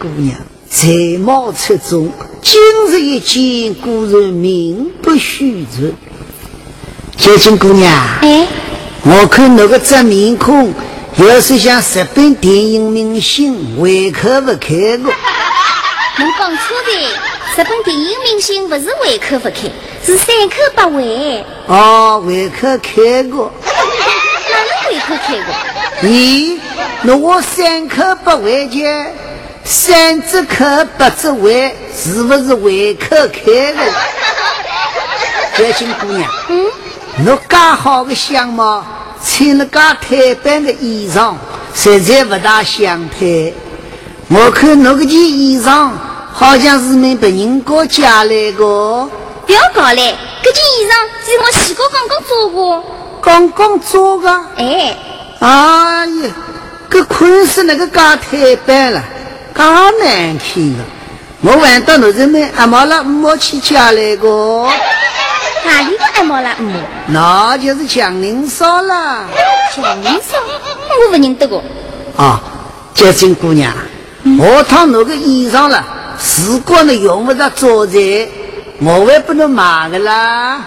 金姑娘才貌出众，今日一见，果然名不虚传。小青姑娘，哎，我看那个这面孔，要是像日本电影明星，胃口不开过。侬讲错的，日本电影明星不是胃口不开，是三口不胃。哦，胃口开过。哪能胃口开过？咦，那我三口不胃间，三只口八只胃，是不是胃口开了？小金 姑娘，嗯。侬介好的相貌，穿了介太板的衣裳，实在不大相配。我看侬搿件衣裳，好像是从别人家借来的。不要搞嘞，搿件衣裳是我洗过刚刚做过。刚刚做的？哎。哎呀，搿款式那个介太板了，介难看的。我问到侬是们阿毛了五毛钱家来个。哪里个阿毛了？嗯，那就是强林嫂了。强林嫂，我不认得个。啊，洁净姑娘，我趟那个衣裳了，如果你用不着做菜，我还不能买的啦。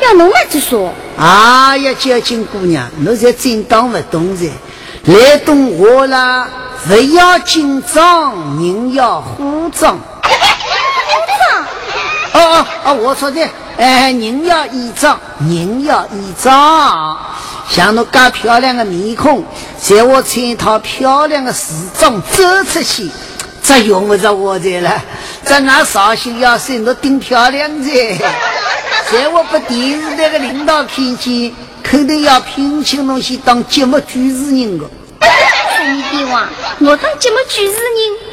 要侬来就说。哎呀，洁净姑娘，侬才真当不懂噻。来懂我啦，不要紧张，人要化妆。化 妆？哦哦哦，我说的。哎，人要衣装，人要衣装。像侬介漂亮的面孔，在我穿一套漂亮的时装走出去，这用不着我这了。这俺绍兴要是侬顶漂亮的，在我把电视台的领导看见，肯定要聘请侬去当节目主持人的。三弟王，我当节目主持人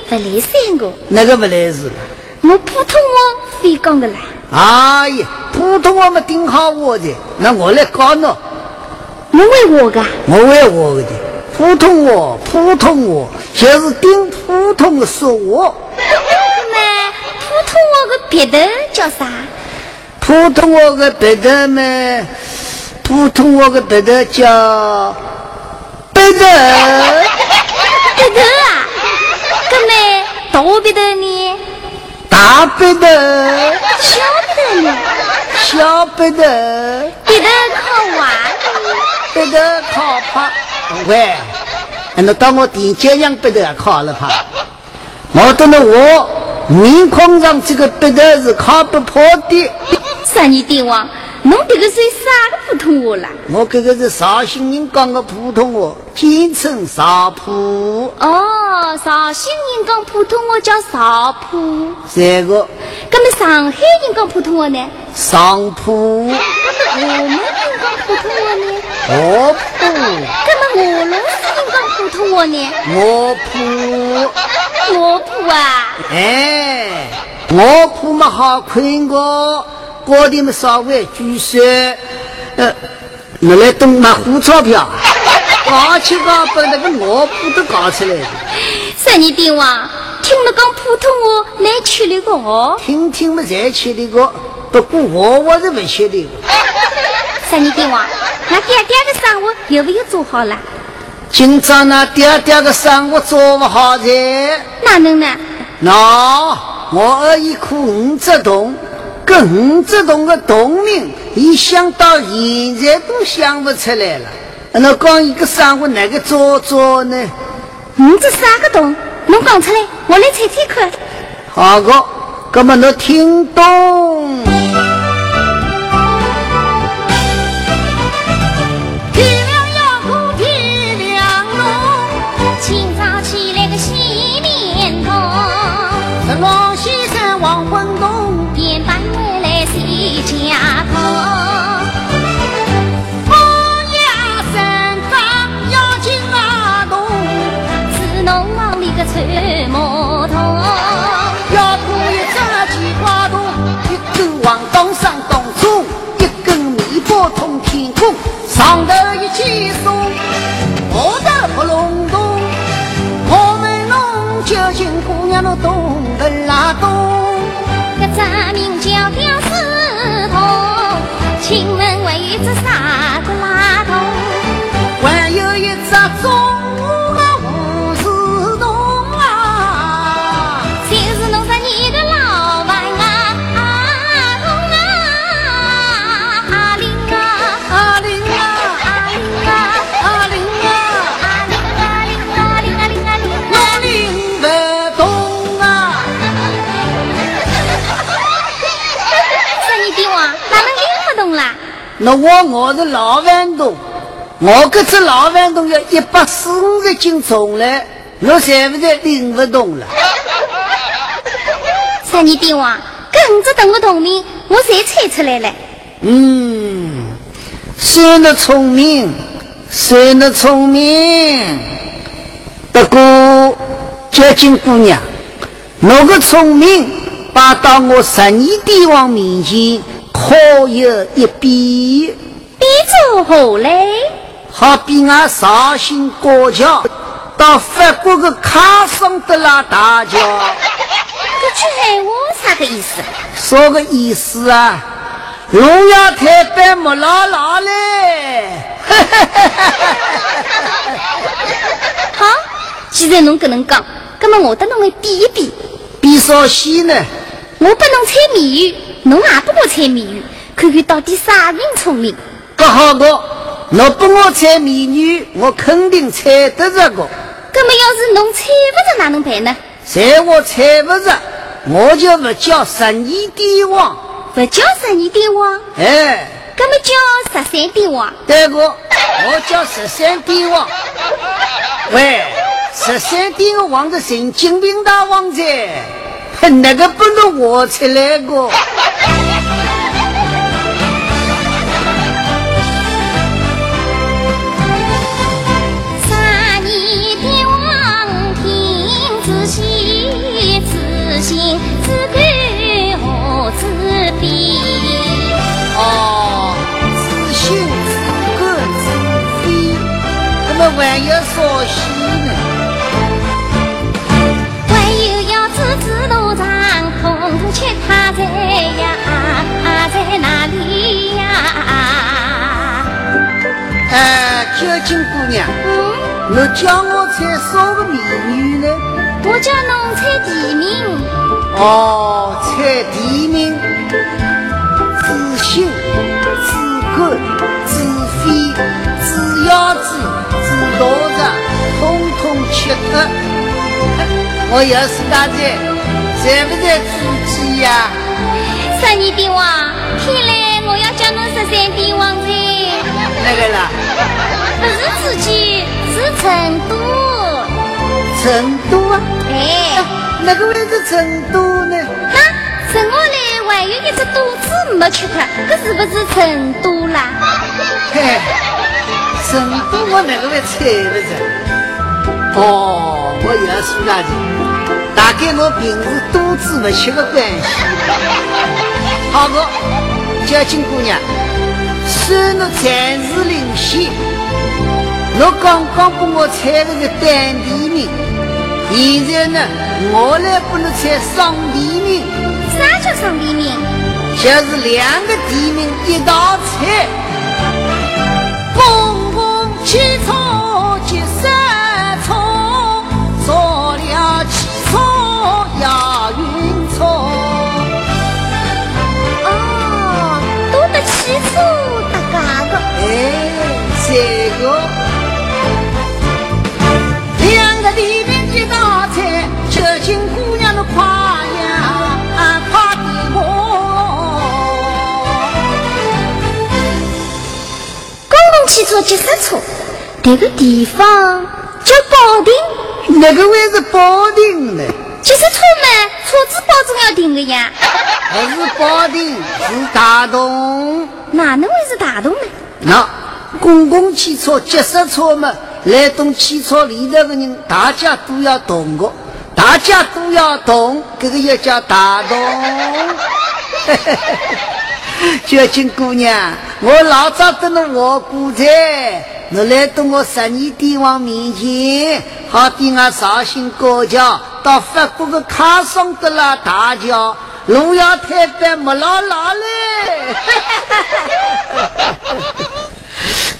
不来三个，那个不来事了。我普通话会讲的啦。哎呀，普通话没顶好我的，那我来教侬。我会我的，我会我的。普通话，普通话就是顶普通的说话。那普通话的别的叫啥？普通话的别的嘛，普通话的别的叫别的。别的啊？哥们，大别的呢？大别的。小别的呢？小别的。别的靠完。别的靠怕。喂，那到我第几样别的靠了怕？我等了我面孔上这个鼻头是靠不破的。三年帝王。侬这个是啥个普通话啦？我这个是绍兴人讲的普通话，简称绍普。哦，绍兴人讲普通话叫绍普。三个。那么上海人讲普通话呢？上普。那么我们人讲普通话呢？我普。那么俄罗斯人讲普通话呢？我普。我普啊！哎，我普嘛好困个。高点么稍微拘束，呃，你来东买胡钞票，搞起搞把那个卧铺都搞出来了。三年帝王，听了讲普通话难吃力个哦。听听嘛才吃力个，不过我我是不吃力。三年帝王，那爹爹的生活有没有做好了？今朝那爹爹的生活做不好噻。哪能呢？那我有一颗五只洞。跟五只洞的洞名，一想到现在都想不出来了。那讲一个生活哪个做做呢？你这啥个洞，侬讲出来，我来猜猜看。好个，那么侬听懂？得拉那我我是老顽童，我这只老顽童要一百四五十斤重嘞，我现不是拎不动了。三年帝王，跟着等个同名，我才猜出来了。嗯，算得聪明，算得聪明。不过，接近姑娘，侬个聪明，摆到我十二帝王面前考有一比。比作何嘞？好比俺绍兴过桥到法国的卡桑德拉大桥。这句闲话啥个意思？啥个意思啊？荣耀台北木拉拉嘞！好，既然侬搿能讲，葛么我得侬来比一比。比啥戏呢？我不能猜谜语，侬也不我猜谜语，看看到底啥人聪明。不好个，侬不我猜谜语，我肯定猜得着个。那么要是侬猜不着，哪能办呢？在我猜不着，我就不叫十二帝王。不叫十二帝王？哎，那么叫十三帝王？对个，我叫十三帝王。喂，十三帝王的神经病大王噻，那个不能我出来个。哎，九金姑娘，嗯，你叫我猜啥个谜语呢？我叫侬猜地名。哦，猜地名，自信、自贵、自飞、自鸭子。多着，通通吃的。我要是大姐，在不在自己呀？十二帝王，看来我要叫侬十三帝王噻。那个啦？不是自己，是成都。成都啊？哎，那个位置成都呢？那剩下来还有一只肚子没吃掉，这是不是成都啦？嘿。成都我那个会猜不着，哦，我又要说大姐，大概我平时肚子不吃的关系。好的，小金姑娘，算你暂时领先，我刚刚给我猜了个单地名，现在呢，我来给你猜双地名。啥叫双地名？就是两个地名一道猜。起草哎，这个两个地名一道菜，究竟姑娘的夸呀夸的我。公共汽车急刹车。这个地方叫保定，那个位是保定呢。汽车嘛，车子保证要停的呀。不是保定，是大同。哪能会是大同呢？那公共汽车、急刹车嘛，来动汽车里头的人，大家都要动的，大家都要动，这个也叫大动。绝情姑娘，我老早跟侬学过噻。我来到我十二帝王面前，好比我绍兴高桥到法国的卡松德拉大桥，路要太白没老老嘞。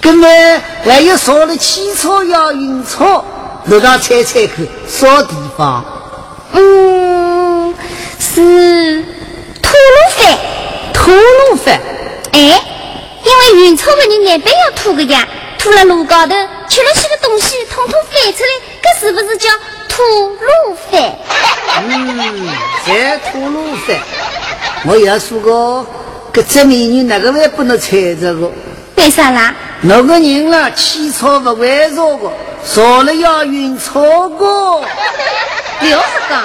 根本还有啥的汽车要运车，你让猜猜看，啥地方？嗯，是吐鲁番。吐鲁番？哎，因为运车的人难边要吐个呀。吐了路高头，吃了些个东西，统统翻出来，这是不是叫吐鲁番？嗯，在吐鲁番。我也说过，这只美女哪个会不能踩着个？为啥啦？那个人啦，起错不会坐个，坐了要晕车个。不要讲，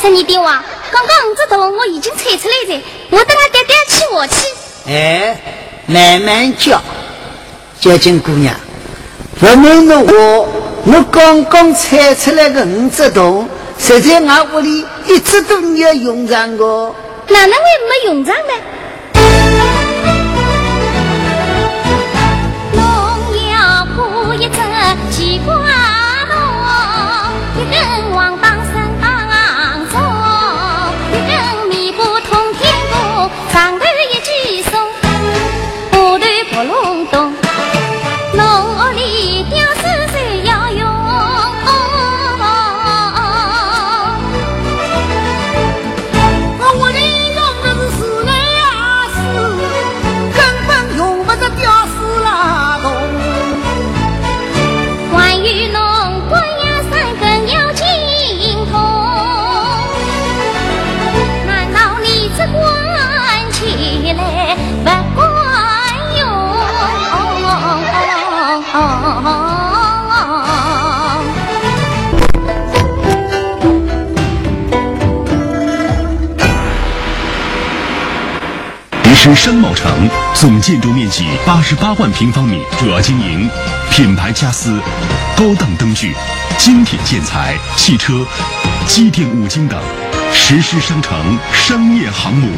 十二弟娃，刚刚五只洞我已经猜出来了，我等他爹爹去我去。哎，慢慢叫，叫金姑娘，不瞒着我，我刚刚猜出来个五只洞，谁在我屋里一直都没有用上过。哪能会没用上呢？商贸城，总建筑面积八十八万平方米，主要经营品牌家私、高档灯具、精品建材、汽车、机电五金等，实施商城商业航母。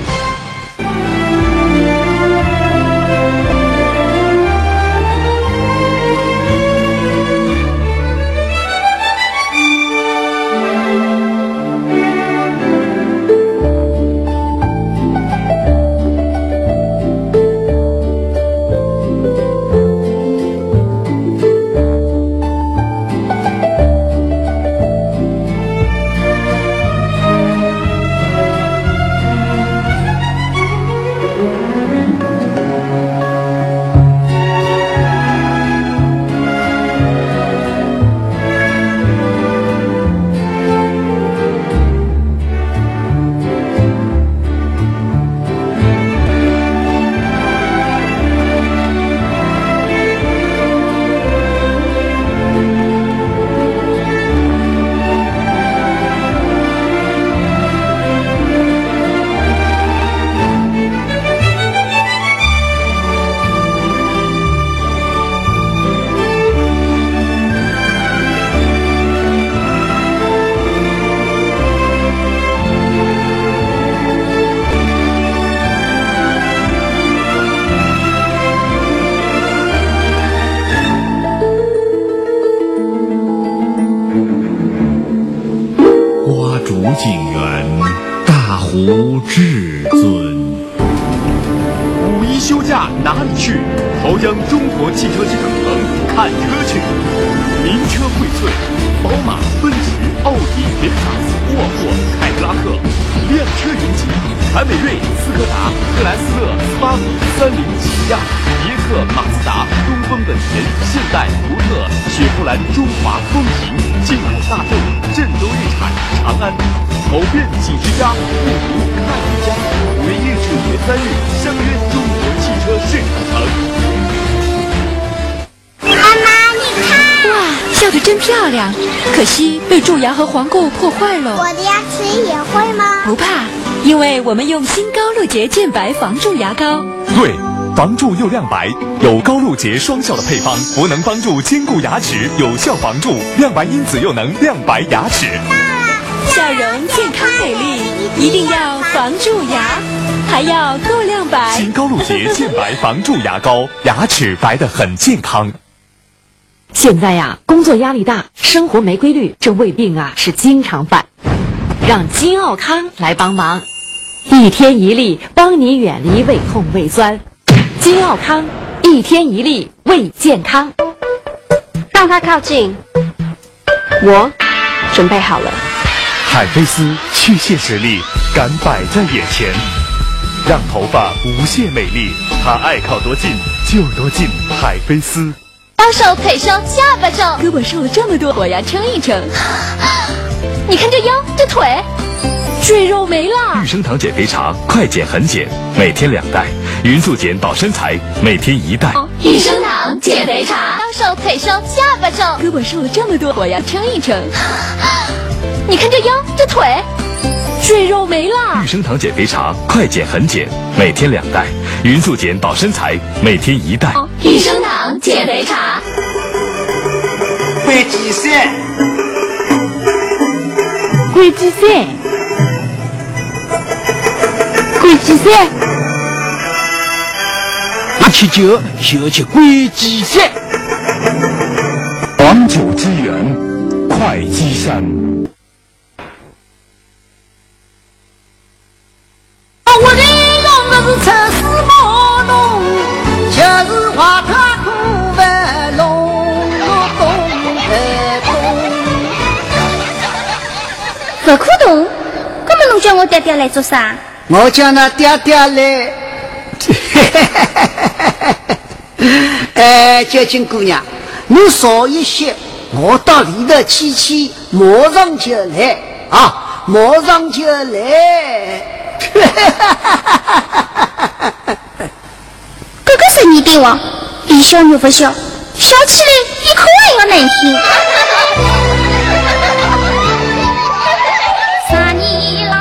花烛景园，大湖至尊。五一休假哪里去？朝阳中国汽车之城看车去。名车荟萃，宝马、奔驰、奥迪、雷克、沃尔沃、凯迪拉克，靓车云集。凯美瑞、斯柯达、克莱斯勒、斯巴鲁、三菱、起亚、别克、马自达、东风本田、现代、福特、雪佛兰、中华、丰田、进口大众、郑州日产、长安，跑遍几十家，不如看一家。五月一日至五月三日，相约中国汽车市场城。妈妈，你看，哇，笑得真漂亮，可惜被蛀牙和黄垢破坏了。我的牙齿也会吗？不怕，因为我们用新高露洁健白防蛀牙膏。对，防蛀又亮白，有高露洁双效的配方，不能帮助坚固牙齿，有效防蛀，亮白因子又能亮白牙齿。笑容健康美丽，一定要防蛀牙，还要够亮白。新高露洁健白防蛀牙膏，牙齿白得很健康。现在呀，工作压力大，生活没规律，这胃病啊是经常犯。让金奥康来帮忙，一天一粒，帮你远离胃痛胃酸。金奥康，一天一粒，为健康。让它靠近，我准备好了。海飞丝去屑实力，敢摆在眼前，让头发无限美丽。它爱靠多近就多近，海飞丝。腰瘦、腿瘦、下巴瘦，胳膊瘦了这么多，我要称一称。你看这腰，这腿，赘肉没了。玉生堂减肥茶，快减很减，每天两袋；匀速减保身材，每天一袋。益生堂减肥茶，腰瘦腿瘦下巴瘦，胳膊瘦了这么多，我要称一称。你看这腰这腿，赘肉没了。益生堂减肥茶，快减很减，每天两袋；匀速减保身材，每天一袋。益生堂减肥茶。关机三，关机三，关机三，一吃酒就去关机三。黄酒之源，会稽山。我的用的是就是话他苦不龙，我懂得懂。不可动，那么侬叫我爹爹来做啥？我叫那爹爹来，哎，交警姑娘，你少一些，我到里头去去，马上就来啊，马上就来。哥哥是你的王，一笑又不笑，笑起来比哭还要难听。三年老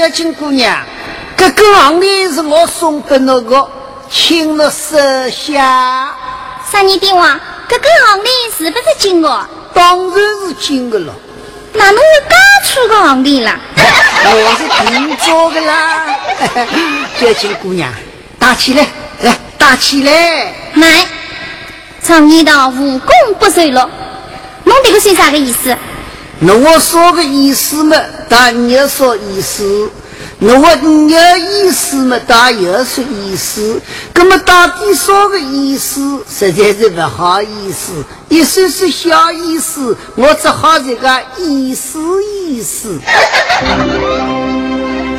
哎，交警姑娘，这个行李是我送给那个，请了收下。三年的王，这个行李是不是金的？当然是金的了，那侬会刚出个行李啦？我是定做的啦。小金姑娘，打起来，来打起来。来，常言道无功不受禄，侬这个是啥个意思？那我说个意思嘛，但你说意思；那我你要意思嘛，但又说意思。那么到底说个意思，实在是不好意思。意思是小意思，我只好这个意思意思。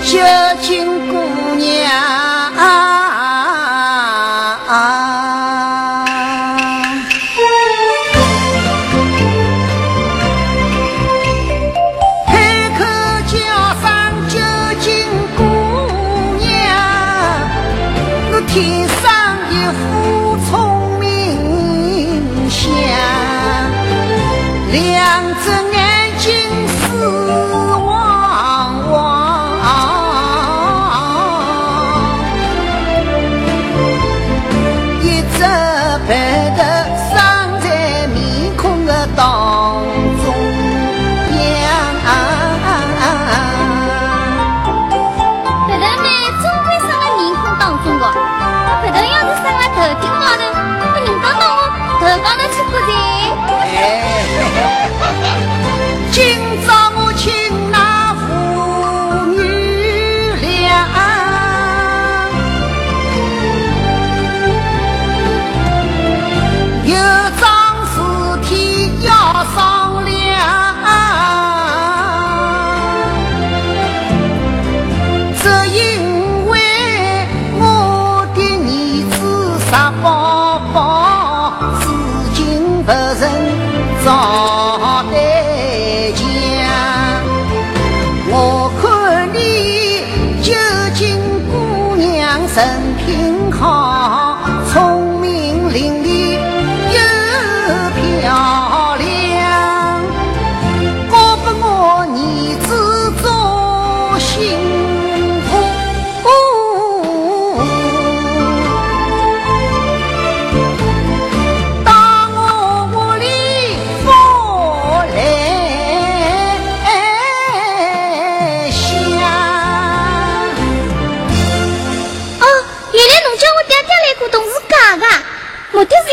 小金姑娘。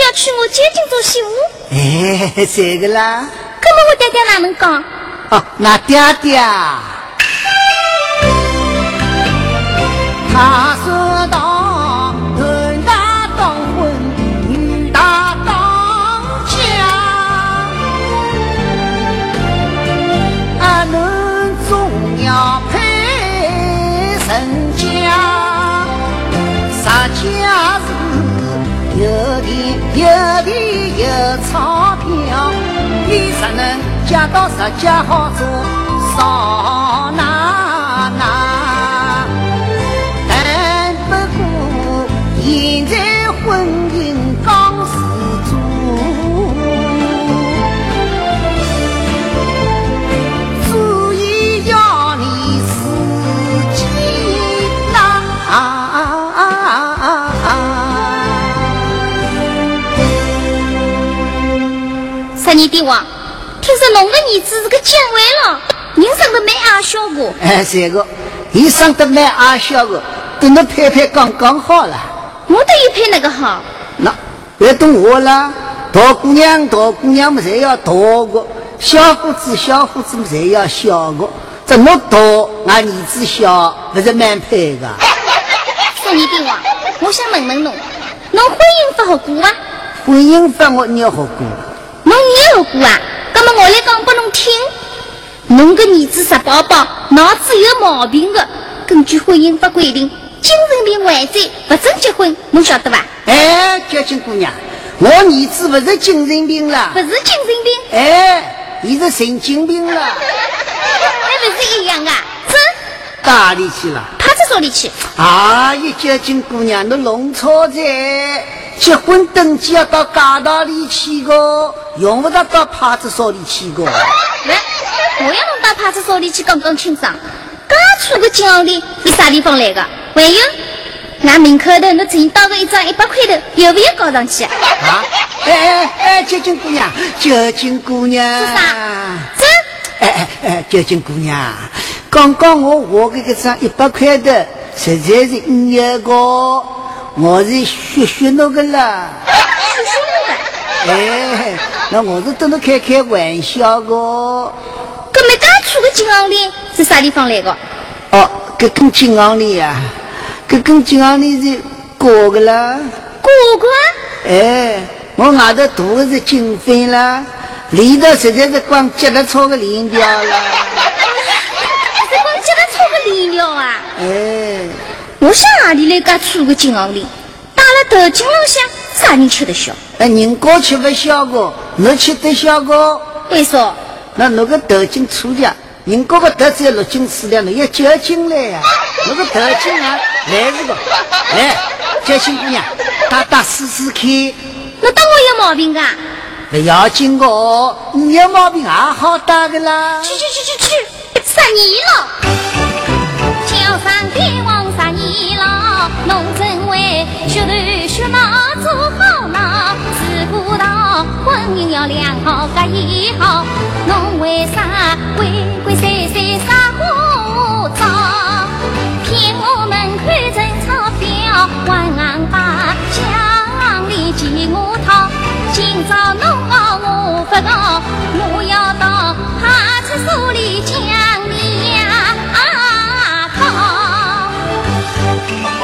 要娶我究竟做媳妇。哎，这个啦，那么我爹爹哪能讲？哦，那爹爹，他钞票，你只能借到十家好做上哪十年的话，听说侬的儿子是个将尉了，人生的蛮矮小个。哎，这个，你生得蛮矮小的，等侬拍拍刚刚好了。我都有配那个好，那别动我了，大姑娘大姑娘们侪要大个，小伙子小伙子们侪要小个。这么大，俺儿子小，不是蛮配的。说你的话，我想问问侬，侬婚姻法好过吗？婚姻法我捏好过，侬捏好过啊？那么我来讲拨侬听，侬个儿子石宝宝脑子有毛病的，根据婚姻法规定，精神病患者不准结婚，侬晓得吧？哎，交警姑娘，我儿子不是精神病了不，是精神病，哎，伊是神经病了，还不是一样啊？走，哪里去了？派出所里去。啊，一交警姑娘，侬弄错在，结婚登记要到街道里去个，用不着到派出所里去个。来，我要侬到派出所里去讲讲清爽。刚出个金行钿是啥地方来的？还有，俺门口头侬存到个一张一百块头，有没有搞上去啊？啊，哎哎哎，九金姑娘，九金姑娘，是啥？走，哎哎哎，九金姑娘，刚刚我画的这张一百块的，实在是五一个，我是学学那个了。学学那个。哎，那我是跟侬开开玩笑的。搿么刚出个金行钿是啥地方来的？哦，搿根金行钿呀，搿根金行钿是过个啦。哥哥，哎，我外头涂的是金粉啦，里头实在是光结了钞的链条啦。是光叫他抄个脸了啊！哎，我想哪里来介粗个金行钿？打了头颈浪向，啥人吃得消？哎，人家吃不消个，侬吃得消个。为啥？那侬个头巾粗点，人家个头只有六斤四两，你要九斤来呀、侬个头巾啊，来是个，来，娇金姑娘，打打试试看，那当我有毛病啊？不要紧个哦，你有毛病也好打的啦。去去去去去，十年了！桥上天王十年了，侬真为学头学脑做好脑，自古道婚姻要良好各一好，侬为啥鬼鬼祟祟耍花招？骗我们看成钞票，还硬把乡里借我讨。今朝侬哦我不告，我要到派出所里讲你呀告。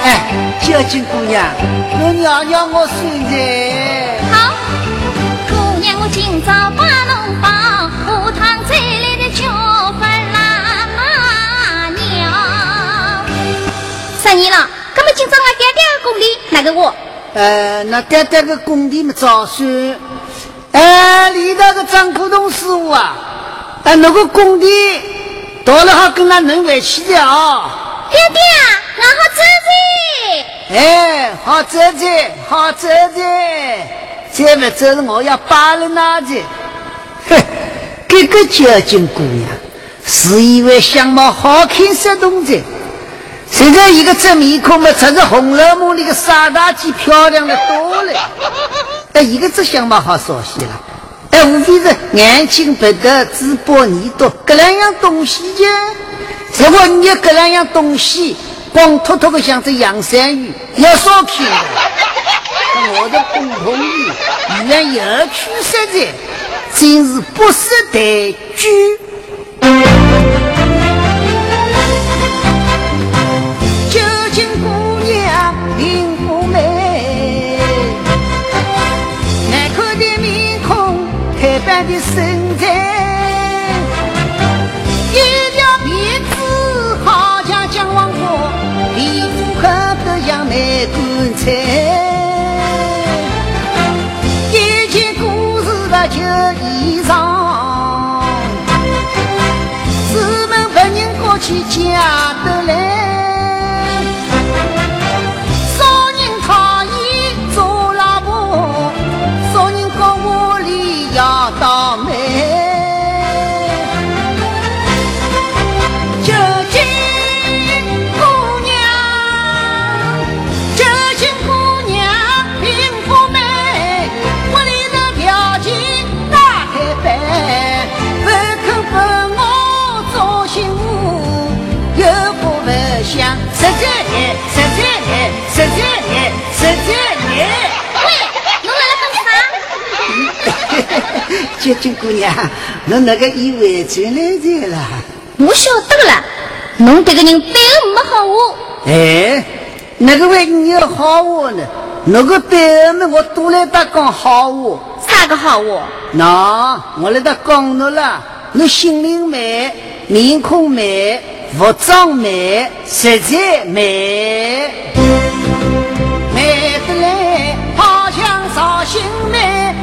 哎，娇金姑娘，侬让让我算财。今朝把侬放，下趟再来的叫法啦娘。十年了，那么今朝俺爹爹的工地哪个我？呃，那爹爹个工地嘛早算，哎，里头个张古董师傅啊，哎，那个工地到了好跟他能回去的啊，爹爹，俺好走噻。哎，好走走，好走走，再不走我要扒了那去。哼，这个娇金姑娘是因为相貌好看识动的，现在一个这面孔嘛，才是《红楼梦》里的傻大姐漂亮的多了。哎，一个这相貌好熟悉了，哎，无非是眼睛白的，嘴巴耳朵，这两样东西呀。如果你有这两样东西，光秃秃的像只洋山芋，要少看的。我的共同语语言有趣实在，真是不识抬举。去嫁得来。啥？究竟姑娘，侬那个意外转来着了？我晓得了，侬这个人对我没好话。哎，那个为你有好话呢？那个对们我都来打讲好话。啥个好话？那我来打讲侬了，侬心灵美，面孔美，服装美，实在美，美得来好像绍兴美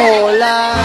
菜。